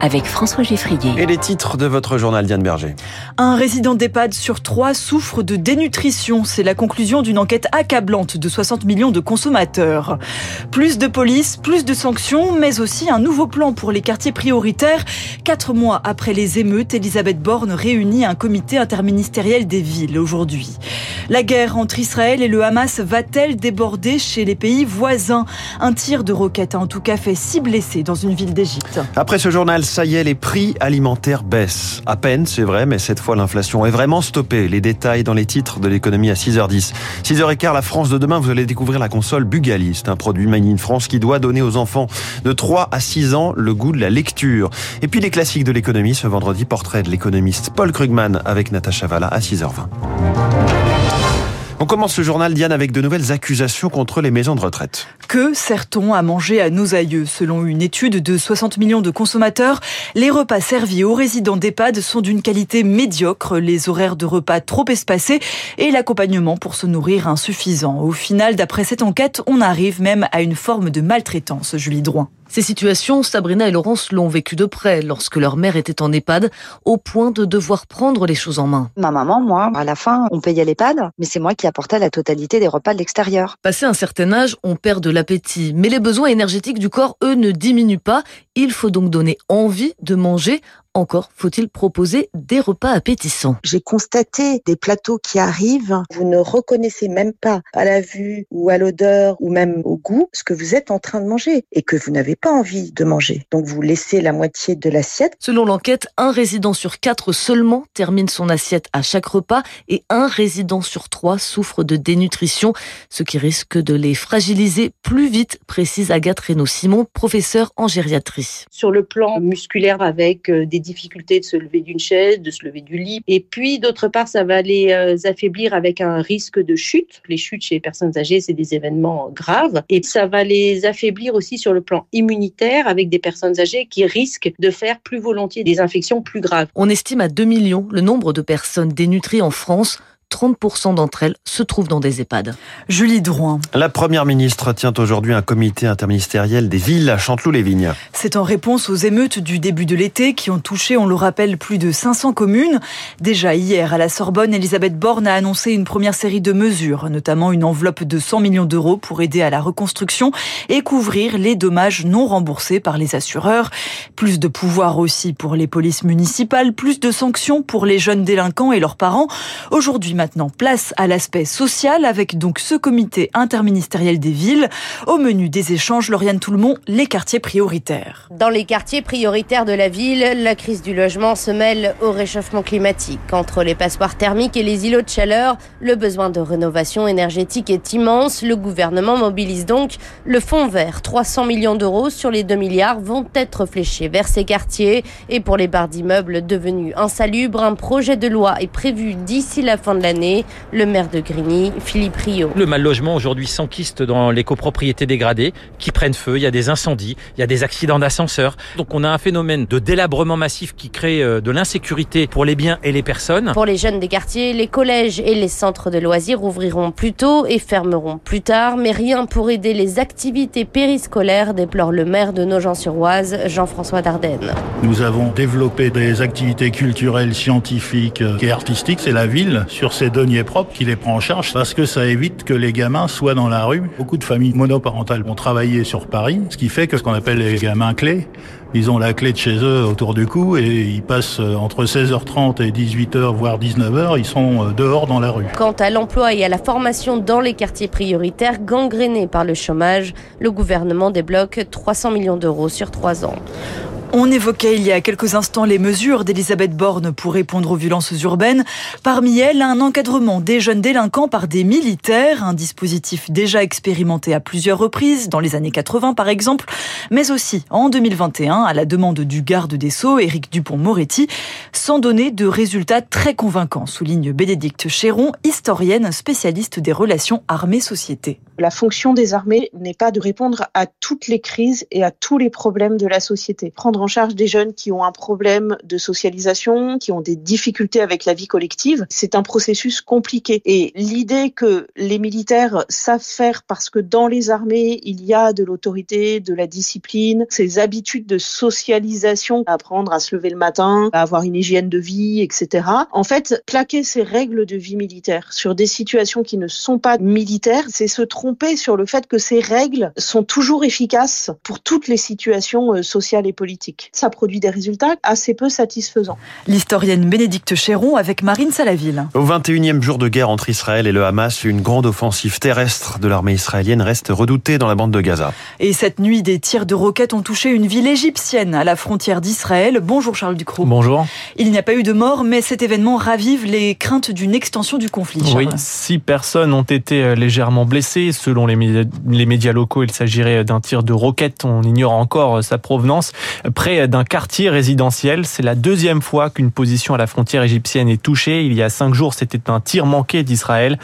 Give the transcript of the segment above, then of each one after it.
avec François Geffrier. Et les titres de votre journal, Diane Berger. Un résident d'EHPAD sur trois souffre de dénutrition. C'est la conclusion d'une enquête accablante de 60 millions de consommateurs. Plus de police, plus de sanctions, mais aussi un nouveau plan pour les quartiers prioritaires. Quatre mois après les émeutes, Elisabeth Borne réunit un comité interministériel des villes aujourd'hui. La guerre entre Israël et le Hamas va-t-elle déborder chez les pays voisins? Un tir de roquette a en tout cas fait six blessés dans une ville d'Égypte. Après ce journal, ça y est, les prix alimentaires baissent. À peine, c'est vrai, mais cette fois, l'inflation est vraiment stoppée. Les détails dans les titres de l'économie à 6h10. 6h15, la France de demain, vous allez découvrir la console Bugaliste, un produit made in France qui doit donner aux enfants de 3 à 6 ans le goût de la lecture. Et puis les classiques de l'économie, ce vendredi, portrait de l'économiste Paul Krugman avec Natacha Valla à 6h20. On commence ce journal, Diane, avec de nouvelles accusations contre les maisons de retraite. Que sert-on à manger à nos aïeux? Selon une étude de 60 millions de consommateurs, les repas servis aux résidents d'EHPAD sont d'une qualité médiocre, les horaires de repas trop espacés et l'accompagnement pour se nourrir insuffisant. Au final, d'après cette enquête, on arrive même à une forme de maltraitance, Julie Droin. Ces situations, Sabrina et Laurence l'ont vécu de près lorsque leur mère était en EHPAD, au point de devoir prendre les choses en main. Ma maman, moi, à la fin, on payait l'EHPAD, mais c'est moi qui apportais la totalité des repas de l'extérieur. Passé un certain âge, on perd de l'appétit, mais les besoins énergétiques du corps, eux, ne diminuent pas. Il faut donc donner envie de manger encore faut-il proposer des repas appétissants. J'ai constaté des plateaux qui arrivent, vous ne reconnaissez même pas à la vue ou à l'odeur ou même au goût ce que vous êtes en train de manger et que vous n'avez pas envie de manger. Donc vous laissez la moitié de l'assiette. Selon l'enquête, un résident sur quatre seulement termine son assiette à chaque repas et un résident sur trois souffre de dénutrition, ce qui risque de les fragiliser plus vite, précise Agathe Reynaud-Simon, professeure en gériatrie. Sur le plan musculaire avec euh, des difficulté de se lever d'une chaise, de se lever du lit. Et puis, d'autre part, ça va les euh, affaiblir avec un risque de chute. Les chutes chez les personnes âgées, c'est des événements graves. Et ça va les affaiblir aussi sur le plan immunitaire avec des personnes âgées qui risquent de faire plus volontiers des infections plus graves. On estime à 2 millions le nombre de personnes dénutries en France. 30% d'entre elles se trouvent dans des EHPAD. Julie Drouin. La Première ministre tient aujourd'hui un comité interministériel des villes à Chanteloup-les-Vignes. C'est en réponse aux émeutes du début de l'été qui ont touché, on le rappelle, plus de 500 communes. Déjà hier, à la Sorbonne, Elisabeth Borne a annoncé une première série de mesures, notamment une enveloppe de 100 millions d'euros pour aider à la reconstruction et couvrir les dommages non remboursés par les assureurs. Plus de pouvoir aussi pour les polices municipales, plus de sanctions pour les jeunes délinquants et leurs parents. Aujourd'hui, maintenant place à l'aspect social avec donc ce comité interministériel des villes. Au menu des échanges, Lauriane Toulmont, les quartiers prioritaires. Dans les quartiers prioritaires de la ville, la crise du logement se mêle au réchauffement climatique. Entre les passoires thermiques et les îlots de chaleur, le besoin de rénovation énergétique est immense. Le gouvernement mobilise donc le fonds vert. 300 millions d'euros sur les 2 milliards vont être fléchés vers ces quartiers. Et pour les barres d'immeubles devenus insalubres, un projet de loi est prévu d'ici la fin de l'année. Le maire de Grigny, Philippe Rio. Le mal logement aujourd'hui s'enquiste dans les copropriétés dégradées qui prennent feu. Il y a des incendies, il y a des accidents d'ascenseurs. Donc on a un phénomène de délabrement massif qui crée euh, de l'insécurité pour les biens et les personnes. Pour les jeunes des quartiers, les collèges et les centres de loisirs ouvriront plus tôt et fermeront plus tard, mais rien pour aider les activités périscolaires, déplore le maire de Nogent-sur-Oise, Jean-François Dardenne. Nous avons développé des activités culturelles, scientifiques et artistiques. C'est la ville sur ses deniers propres qui les prend en charge parce que ça évite que les gamins soient dans la rue. Beaucoup de familles monoparentales vont travailler sur Paris, ce qui fait que ce qu'on appelle les gamins clés, ils ont la clé de chez eux autour du cou et ils passent euh, entre 16h30 et 18h, voire 19h, ils sont euh, dehors dans la rue. Quant à l'emploi et à la formation dans les quartiers prioritaires gangrénés par le chômage, le gouvernement débloque 300 millions d'euros sur trois ans. On évoquait il y a quelques instants les mesures d'Elisabeth Borne pour répondre aux violences urbaines. Parmi elles, un encadrement des jeunes délinquants par des militaires, un dispositif déjà expérimenté à plusieurs reprises, dans les années 80 par exemple, mais aussi en 2021 à la demande du garde des Sceaux, Éric Dupont-Moretti, sans donner de résultats très convaincants, souligne Bénédicte Chéron, historienne spécialiste des relations armées-société. La fonction des armées n'est pas de répondre à toutes les crises et à tous les problèmes de la société. En charge des jeunes qui ont un problème de socialisation, qui ont des difficultés avec la vie collective. C'est un processus compliqué. Et l'idée que les militaires savent faire parce que dans les armées, il y a de l'autorité, de la discipline, ces habitudes de socialisation, apprendre à se lever le matin, à avoir une hygiène de vie, etc. En fait, plaquer ces règles de vie militaire sur des situations qui ne sont pas militaires, c'est se tromper sur le fait que ces règles sont toujours efficaces pour toutes les situations euh, sociales et politiques. Ça produit des résultats assez peu satisfaisants. L'historienne Bénédicte Chéron avec Marine Salaville. Au 21e jour de guerre entre Israël et le Hamas, une grande offensive terrestre de l'armée israélienne reste redoutée dans la bande de Gaza. Et cette nuit, des tirs de roquettes ont touché une ville égyptienne à la frontière d'Israël. Bonjour Charles Ducrot. Bonjour. Il n'y a pas eu de mort, mais cet événement ravive les craintes d'une extension du conflit. Oui, six personnes ont été euh, légèrement blessées. Selon les médias, locaux, il s'agirait d'un tir de roquette. On ignore encore euh, sa provenance. Près d'un quartier résidentiel, c'est la deuxième fois qu'une position à la frontière égyptienne est touchée. Il y a cinq jours, c'était un tir manqué d'Israël.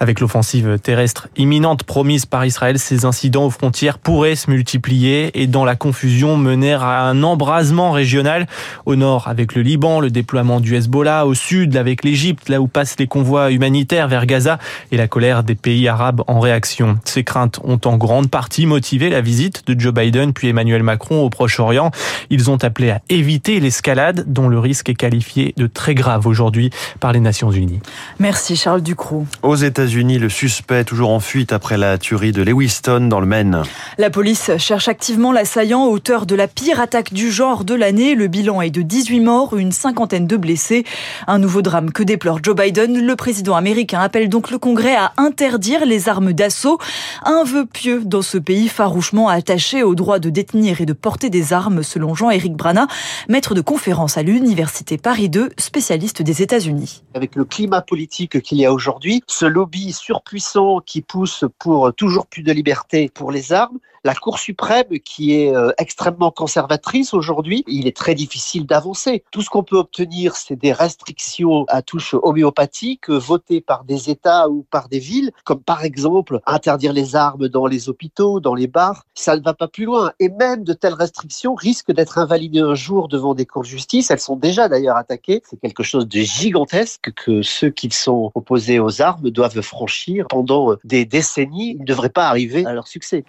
Avec l'offensive terrestre imminente promise par Israël, ces incidents aux frontières pourraient se multiplier et dans la confusion mener à un embrasement régional. Au nord avec le Liban, le déploiement du Hezbollah. Au sud avec l'Égypte, là où passent les convois humanitaires vers Gaza et la colère des pays arabes en réaction. Ces craintes ont en grande partie motivé la visite de Joe Biden puis Emmanuel Macron au Proche-Orient. Ils ont appelé à éviter l'escalade dont le risque est qualifié de très grave aujourd'hui par les Nations Unies. Merci Charles Ducrot. Aux États-Unis, le suspect toujours en fuite après la tuerie de Lewiston dans le Maine. La police cherche activement l'assaillant auteur de la pire attaque du genre de l'année. Le bilan est de 18 morts, une cinquantaine de blessés. Un nouveau drame que déplore Joe Biden. Le président américain appelle donc le Congrès à interdire les armes d'assaut. Un vœu pieux dans ce pays farouchement attaché au droit de détenir et de porter des armes, selon Jean-Éric Brana, maître de conférence à l'Université Paris 2, spécialiste des États-Unis. Avec le climat politique qu'il y a aujourd'hui, ce lobby surpuissant qui pousse pour toujours plus de liberté pour les armes, la Cour suprême qui est euh, extrêmement conservatrice aujourd'hui, il est très difficile d'avancer. Tout ce qu'on peut obtenir, c'est des restrictions à touche homéopathique votées par des États ou par des villes, comme par exemple interdire les armes dans les hôpitaux, dans les bars. Ça ne va pas plus loin. Et même de telles restrictions risquent d'être invalidées un jour devant des cours de justice. Elles sont déjà d'ailleurs attaquées. C'est quelque chose de gigantesque que ceux qui sont opposés aux armes doivent franchir pendant des décennies. Ils ne devraient pas arriver à leur succès.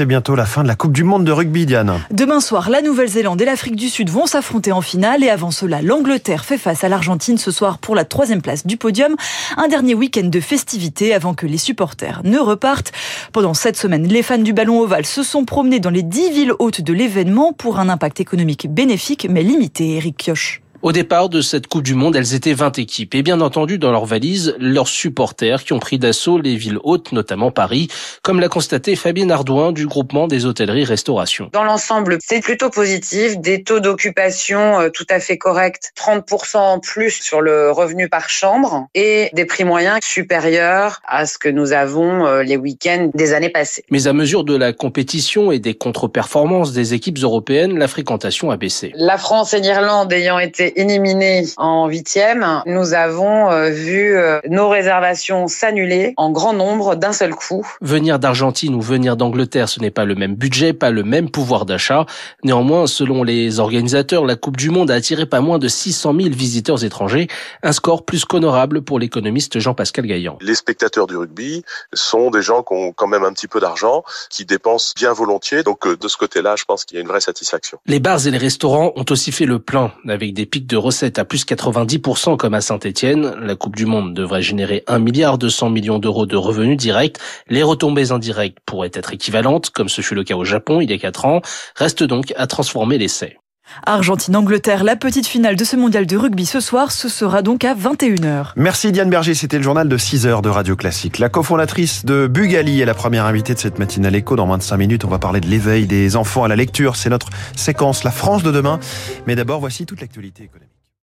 C'est bientôt la fin de la Coupe du Monde de rugby, Diane. Demain soir, la Nouvelle-Zélande et l'Afrique du Sud vont s'affronter en finale et avant cela, l'Angleterre fait face à l'Argentine ce soir pour la troisième place du podium. Un dernier week-end de festivités avant que les supporters ne repartent. Pendant cette semaine, les fans du ballon ovale se sont promenés dans les dix villes hautes de l'événement pour un impact économique bénéfique mais limité, Eric Kioch. Au départ de cette Coupe du Monde, elles étaient 20 équipes et bien entendu dans leurs valises, leurs supporters qui ont pris d'assaut les villes hautes, notamment Paris, comme l'a constaté Fabienne Ardouin du groupement des hôtelleries-restauration. Dans l'ensemble, c'est plutôt positif, des taux d'occupation euh, tout à fait corrects, 30% en plus sur le revenu par chambre et des prix moyens supérieurs à ce que nous avons euh, les week-ends des années passées. Mais à mesure de la compétition et des contre-performances des équipes européennes, la fréquentation a baissé. La France et l'Irlande ayant été éliminés en huitième, nous avons euh, vu euh, nos réservations s'annuler en grand nombre d'un seul coup. Venir d'Argentine ou venir d'Angleterre, ce n'est pas le même budget, pas le même pouvoir d'achat. Néanmoins, selon les organisateurs, la Coupe du Monde a attiré pas moins de 600 000 visiteurs étrangers, un score plus qu'honorable pour l'économiste Jean-Pascal Gaillan. Les spectateurs du rugby sont des gens qui ont quand même un petit peu d'argent, qui dépensent bien volontiers. Donc euh, de ce côté-là, je pense qu'il y a une vraie satisfaction. Les bars et les restaurants ont aussi fait le plein, avec des pics de recettes à plus 90% comme à Saint-Etienne. La Coupe du Monde devrait générer 1 milliard 200 millions d'euros de revenus directs. Les retombées indirectes pourraient être équivalentes, comme ce fut le cas au Japon il y a 4 ans. Reste donc à transformer l'essai. Argentine-Angleterre, la petite finale de ce mondial de rugby ce soir, ce sera donc à 21h. Merci Diane Berger, c'était le journal de 6 h de Radio Classique. La cofondatrice de Bugali est la première invitée de cette matinale écho. Dans moins de 5 minutes, on va parler de l'éveil des enfants à la lecture. C'est notre séquence La France de demain. Mais d'abord, voici toute l'actualité économique.